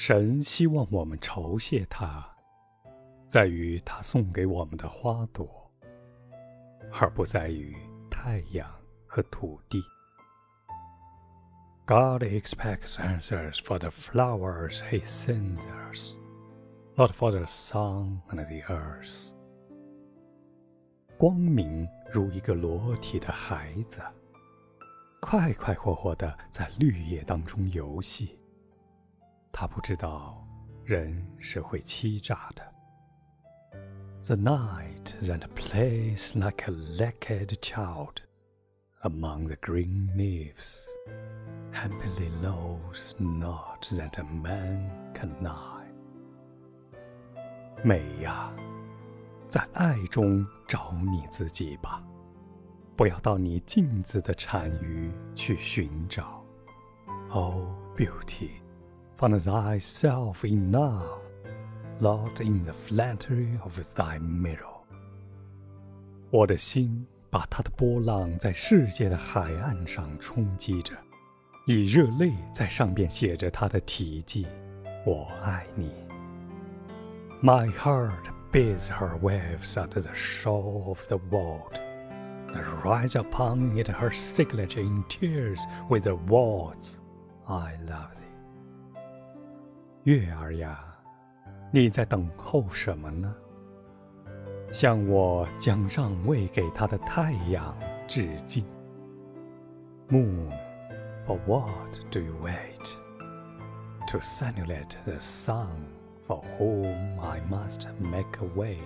神希望我们酬谢他，在于他送给我们的花朵，而不在于太阳和土地。God expects answers for the flowers He sends us, not for the sun and the earth. 光明如一个裸体的孩子，快快活活地在绿叶当中游戏。他不知道，人是会欺诈的。The night that plays like a lacquered child among the green leaves, happily knows not that a man can lie. 美呀，在爱中找你自己吧，不要到你镜子的产鱼去寻找。Oh, beauty! Find thyself enough, not in the flattery of thy mirror。我的心把它的波浪在世界的海岸上冲击着，以热泪在上边写着它的题记：我爱你。My heart beats her waves at the shore of the world, and writes upon it her signature in tears with the words, I love thee. 月儿呀，你在等候什么呢？向我将让位给他的太阳致敬。Moon, for what do you wait? To simulate the sun, for whom I must make a way.